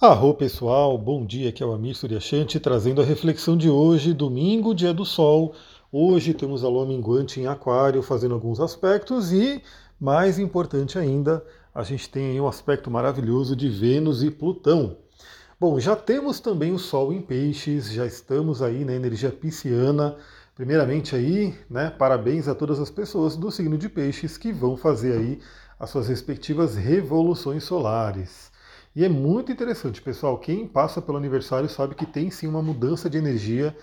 Arro pessoal, bom dia, aqui é o Amir Suryashanti trazendo a reflexão de hoje, domingo, dia do sol. Hoje temos a lua minguante em aquário fazendo alguns aspectos e, mais importante ainda, a gente tem aí um aspecto maravilhoso de Vênus e Plutão. Bom, já temos também o sol em peixes, já estamos aí na energia pisciana. Primeiramente aí, né, parabéns a todas as pessoas do signo de peixes que vão fazer aí as suas respectivas revoluções solares. E é muito interessante, pessoal. Quem passa pelo aniversário sabe que tem sim uma mudança de energia.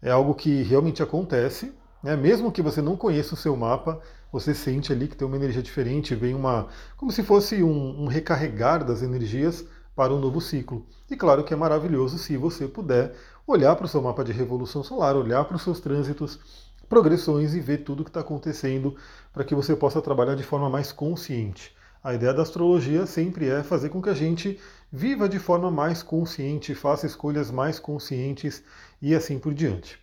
É algo que realmente acontece. Né? Mesmo que você não conheça o seu mapa, você sente ali que tem uma energia diferente, vem uma. como se fosse um, um recarregar das energias para um novo ciclo. E claro que é maravilhoso se você puder olhar para o seu mapa de revolução solar, olhar para os seus trânsitos, progressões e ver tudo o que está acontecendo para que você possa trabalhar de forma mais consciente. A ideia da astrologia sempre é fazer com que a gente viva de forma mais consciente, faça escolhas mais conscientes e assim por diante.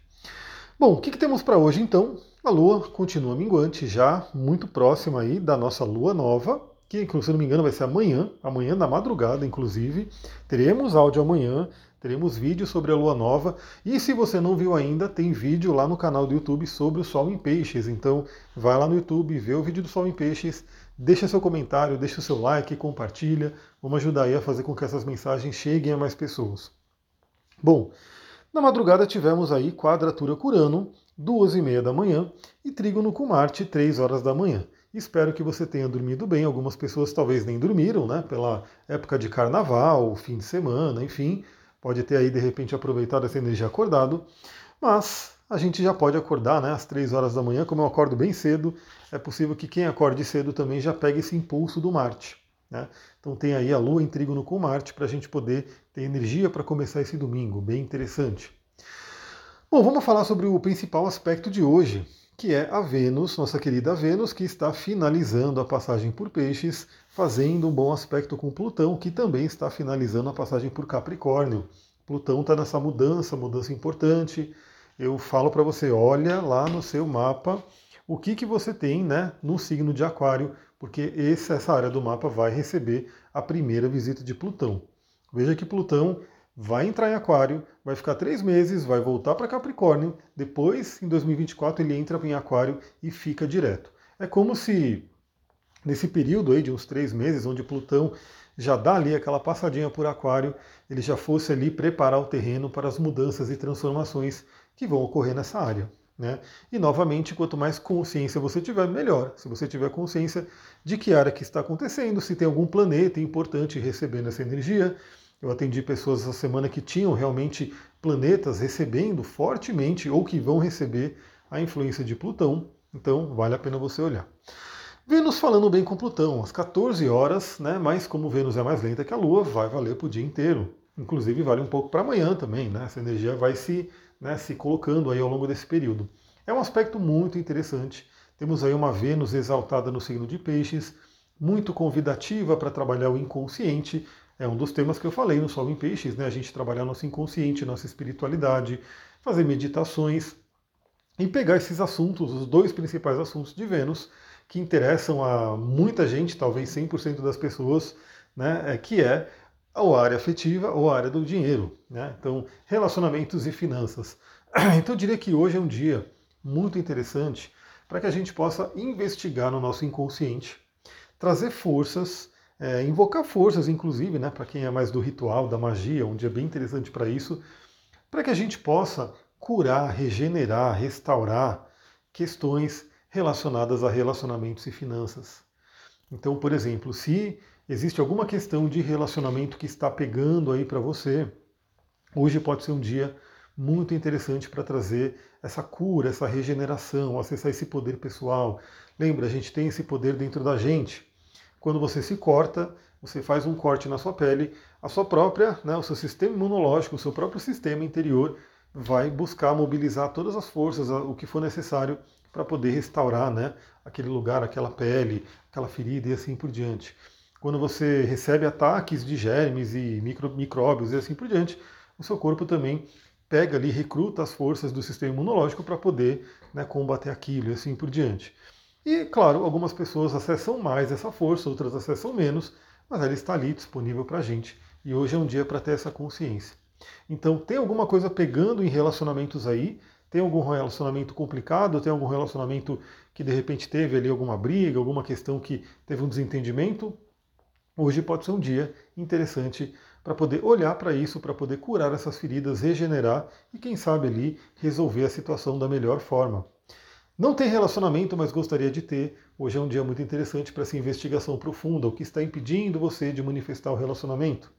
Bom, o que, que temos para hoje então? A Lua continua minguante, já muito próxima aí da nossa Lua nova, que se não me engano vai ser amanhã, amanhã na madrugada, inclusive. Teremos áudio amanhã, teremos vídeo sobre a Lua nova. E se você não viu ainda, tem vídeo lá no canal do YouTube sobre o Sol em Peixes. Então vai lá no YouTube, vê o vídeo do Sol em Peixes, Deixa seu comentário, deixa o seu like, compartilha. Vamos ajudar aí a fazer com que essas mensagens cheguem a mais pessoas. Bom, na madrugada tivemos aí quadratura com Urano, duas e meia da manhã, e trígono com Marte, três horas da manhã. Espero que você tenha dormido bem. Algumas pessoas talvez nem dormiram, né? Pela época de carnaval, fim de semana, enfim. Pode ter aí de repente aproveitado essa energia acordado. Mas a gente já pode acordar né, às 3 horas da manhã, como eu acordo bem cedo, é possível que quem acorde cedo também já pegue esse impulso do Marte. Né? Então tem aí a Lua em trígono com Marte para a gente poder ter energia para começar esse domingo, bem interessante. Bom, vamos falar sobre o principal aspecto de hoje, que é a Vênus, nossa querida Vênus, que está finalizando a passagem por Peixes, fazendo um bom aspecto com Plutão, que também está finalizando a passagem por Capricórnio. Plutão está nessa mudança, mudança importante, eu falo para você, olha lá no seu mapa o que, que você tem né, no signo de Aquário, porque esse, essa área do mapa vai receber a primeira visita de Plutão. Veja que Plutão vai entrar em Aquário, vai ficar três meses, vai voltar para Capricórnio, depois, em 2024, ele entra em Aquário e fica direto. É como se nesse período aí de uns três meses, onde Plutão já dá ali aquela passadinha por Aquário, ele já fosse ali preparar o terreno para as mudanças e transformações que vão ocorrer nessa área. Né? E novamente, quanto mais consciência você tiver, melhor. Se você tiver consciência de que área que está acontecendo, se tem algum planeta importante recebendo essa energia. Eu atendi pessoas essa semana que tinham realmente planetas recebendo fortemente ou que vão receber a influência de Plutão. Então, vale a pena você olhar. Vênus falando bem com Plutão, às 14 horas, né? Mas como Vênus é mais lenta que a Lua, vai valer para o dia inteiro. Inclusive vale um pouco para amanhã também, né? Essa energia vai se né, se colocando aí ao longo desse período. É um aspecto muito interessante. Temos aí uma Vênus exaltada no signo de Peixes, muito convidativa para trabalhar o inconsciente. É um dos temas que eu falei no Sol em Peixes, né? A gente trabalhar nosso inconsciente, nossa espiritualidade, fazer meditações e pegar esses assuntos, os dois principais assuntos de Vênus, que interessam a muita gente, talvez 100% das pessoas, né? É, que é ou a área afetiva ou a área do dinheiro. Né? Então, relacionamentos e finanças. Então, eu diria que hoje é um dia muito interessante para que a gente possa investigar no nosso inconsciente, trazer forças, é, invocar forças, inclusive, né, para quem é mais do ritual, da magia, um dia bem interessante para isso, para que a gente possa curar, regenerar, restaurar questões relacionadas a relacionamentos e finanças. Então, por exemplo, se existe alguma questão de relacionamento que está pegando aí para você, hoje pode ser um dia muito interessante para trazer essa cura, essa regeneração, acessar esse poder pessoal. Lembra, a gente tem esse poder dentro da gente. Quando você se corta, você faz um corte na sua pele, a sua própria, né, o seu sistema imunológico, o seu próprio sistema interior vai buscar mobilizar todas as forças, o que for necessário para poder restaurar né, aquele lugar, aquela pele, aquela ferida e assim por diante quando você recebe ataques de germes e micro, micróbios e assim por diante, o seu corpo também pega ali, recruta as forças do sistema imunológico para poder né, combater aquilo e assim por diante. E, claro, algumas pessoas acessam mais essa força, outras acessam menos, mas ela está ali disponível para a gente e hoje é um dia para ter essa consciência. Então, tem alguma coisa pegando em relacionamentos aí? Tem algum relacionamento complicado? Tem algum relacionamento que de repente teve ali alguma briga, alguma questão que teve um desentendimento? Hoje pode ser um dia interessante para poder olhar para isso, para poder curar essas feridas, regenerar e, quem sabe, ali resolver a situação da melhor forma. Não tem relacionamento, mas gostaria de ter. Hoje é um dia muito interessante para essa investigação profunda, o que está impedindo você de manifestar o relacionamento.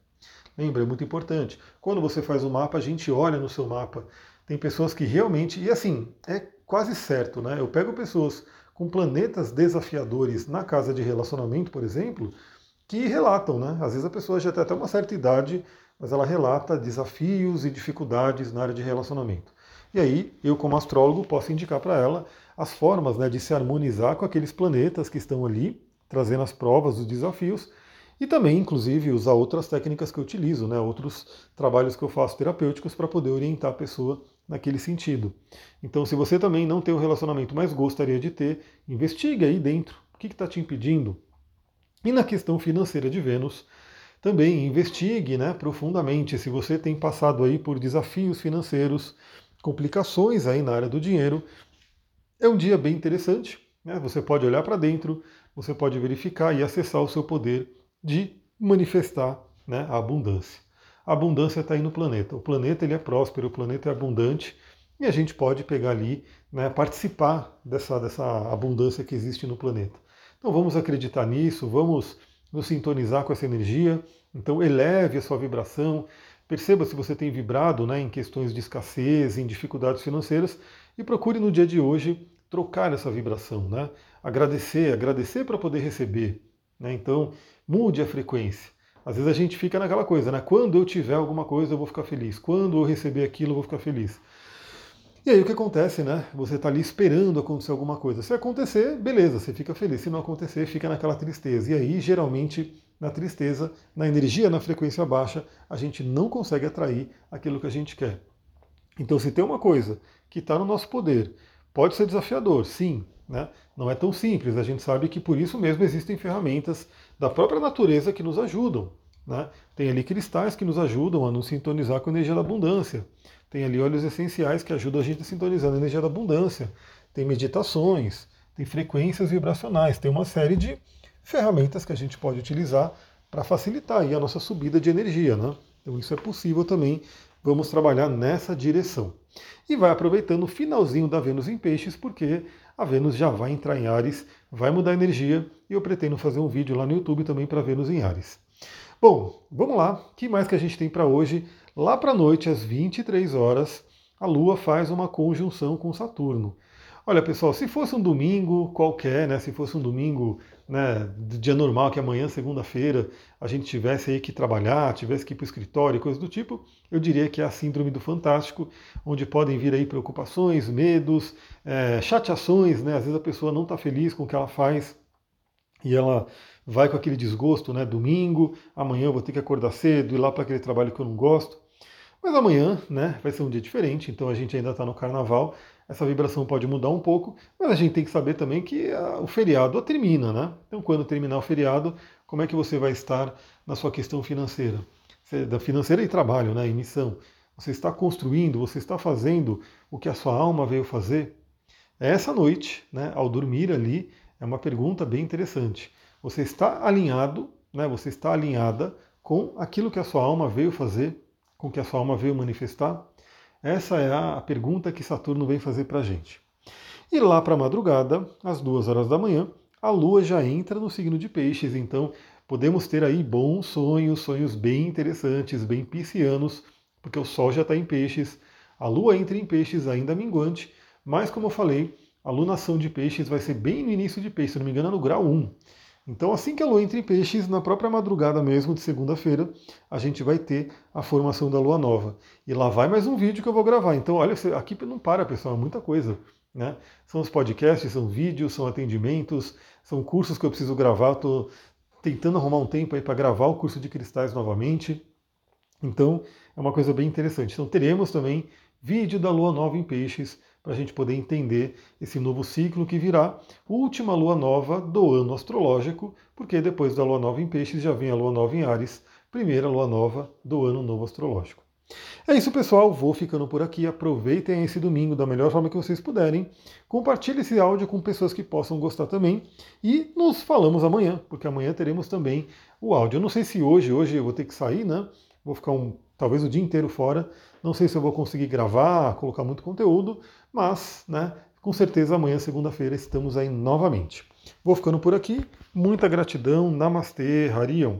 Lembra, é muito importante. Quando você faz o mapa, a gente olha no seu mapa. Tem pessoas que realmente, e assim, é quase certo, né? Eu pego pessoas com planetas desafiadores na casa de relacionamento, por exemplo, que relatam, né? Às vezes a pessoa já tem até uma certa idade, mas ela relata desafios e dificuldades na área de relacionamento. E aí, eu como astrólogo posso indicar para ela as formas né, de se harmonizar com aqueles planetas que estão ali, trazendo as provas, os desafios, e também, inclusive, usar outras técnicas que eu utilizo, né, outros trabalhos que eu faço terapêuticos para poder orientar a pessoa naquele sentido. Então, se você também não tem um relacionamento, mas gostaria de ter, investigue aí dentro. O que está te impedindo? E na questão financeira de Vênus, também investigue né, profundamente se você tem passado aí por desafios financeiros, complicações aí na área do dinheiro. É um dia bem interessante, né? você pode olhar para dentro, você pode verificar e acessar o seu poder de manifestar né, a abundância. A abundância está aí no planeta. O planeta ele é próspero, o planeta é abundante e a gente pode pegar ali, né, participar dessa, dessa abundância que existe no planeta. Então vamos acreditar nisso, vamos nos sintonizar com essa energia. Então eleve a sua vibração, perceba se você tem vibrado né, em questões de escassez, em dificuldades financeiras e procure no dia de hoje trocar essa vibração, né? Agradecer, agradecer para poder receber. Né? Então mude a frequência. Às vezes a gente fica naquela coisa, né? Quando eu tiver alguma coisa eu vou ficar feliz. Quando eu receber aquilo eu vou ficar feliz. E aí o que acontece, né? Você está ali esperando acontecer alguma coisa. Se acontecer, beleza, você fica feliz. Se não acontecer, fica naquela tristeza. E aí, geralmente, na tristeza, na energia, na frequência baixa, a gente não consegue atrair aquilo que a gente quer. Então, se tem uma coisa que está no nosso poder, pode ser desafiador, sim, né? Não é tão simples. A gente sabe que por isso mesmo existem ferramentas da própria natureza que nos ajudam. Né? Tem ali cristais que nos ajudam a nos sintonizar com a energia da abundância. Tem ali óleos essenciais que ajudam a gente a sintonizar na energia da abundância. Tem meditações, tem frequências vibracionais, tem uma série de ferramentas que a gente pode utilizar para facilitar a nossa subida de energia. Né? Então isso é possível também. Vamos trabalhar nessa direção. E vai aproveitando o finalzinho da Vênus em Peixes, porque a Vênus já vai entrar em Ares, vai mudar a energia, e eu pretendo fazer um vídeo lá no YouTube também para Vênus em Ares. Bom, vamos lá. O que mais que a gente tem para hoje? Lá para a noite, às 23 horas, a Lua faz uma conjunção com Saturno. Olha, pessoal, se fosse um domingo qualquer, né, se fosse um domingo né, dia normal, que amanhã, segunda-feira, a gente tivesse aí que trabalhar, tivesse que ir para o escritório, coisas do tipo, eu diria que é a síndrome do fantástico, onde podem vir aí preocupações, medos, é, chateações, né, às vezes a pessoa não está feliz com o que ela faz e ela vai com aquele desgosto, né, domingo, amanhã eu vou ter que acordar cedo, ir lá para aquele trabalho que eu não gosto. Mas amanhã né, vai ser um dia diferente, então a gente ainda está no carnaval, essa vibração pode mudar um pouco, mas a gente tem que saber também que a, o feriado termina, né? Então quando terminar o feriado, como é que você vai estar na sua questão financeira? Da financeira e trabalho, né? E missão. Você está construindo, você está fazendo o que a sua alma veio fazer? Essa noite, né, ao dormir ali, é uma pergunta bem interessante. Você está alinhado, né, você está alinhada com aquilo que a sua alma veio fazer? com que a sua alma veio manifestar? Essa é a pergunta que Saturno vem fazer para a gente. E lá para a madrugada, às duas horas da manhã, a Lua já entra no signo de Peixes, então podemos ter aí bons sonhos, sonhos bem interessantes, bem piscianos, porque o Sol já está em Peixes, a Lua entra em Peixes ainda minguante, mas como eu falei, a lunação de Peixes vai ser bem no início de Peixes, se não me engano, é no grau 1. Então, assim que a Lua entra em Peixes, na própria madrugada mesmo de segunda-feira, a gente vai ter a formação da Lua Nova. E lá vai mais um vídeo que eu vou gravar. Então, olha, aqui não para, pessoal, é muita coisa. Né? São os podcasts, são vídeos, são atendimentos, são cursos que eu preciso gravar. Estou tentando arrumar um tempo aí para gravar o curso de cristais novamente. Então, é uma coisa bem interessante. Então, teremos também vídeo da Lua Nova em Peixes para a gente poder entender esse novo ciclo que virá, última lua nova do ano astrológico, porque depois da lua nova em Peixes já vem a lua nova em Ares, primeira lua nova do ano novo astrológico. É isso, pessoal. Vou ficando por aqui. Aproveitem esse domingo da melhor forma que vocês puderem. Compartilhe esse áudio com pessoas que possam gostar também. E nos falamos amanhã, porque amanhã teremos também o áudio. Eu não sei se hoje, hoje eu vou ter que sair, né? Vou ficar um, talvez o dia inteiro fora. Não sei se eu vou conseguir gravar, colocar muito conteúdo, mas, né? Com certeza amanhã, segunda-feira, estamos aí novamente. Vou ficando por aqui. Muita gratidão. Namastê, Harion.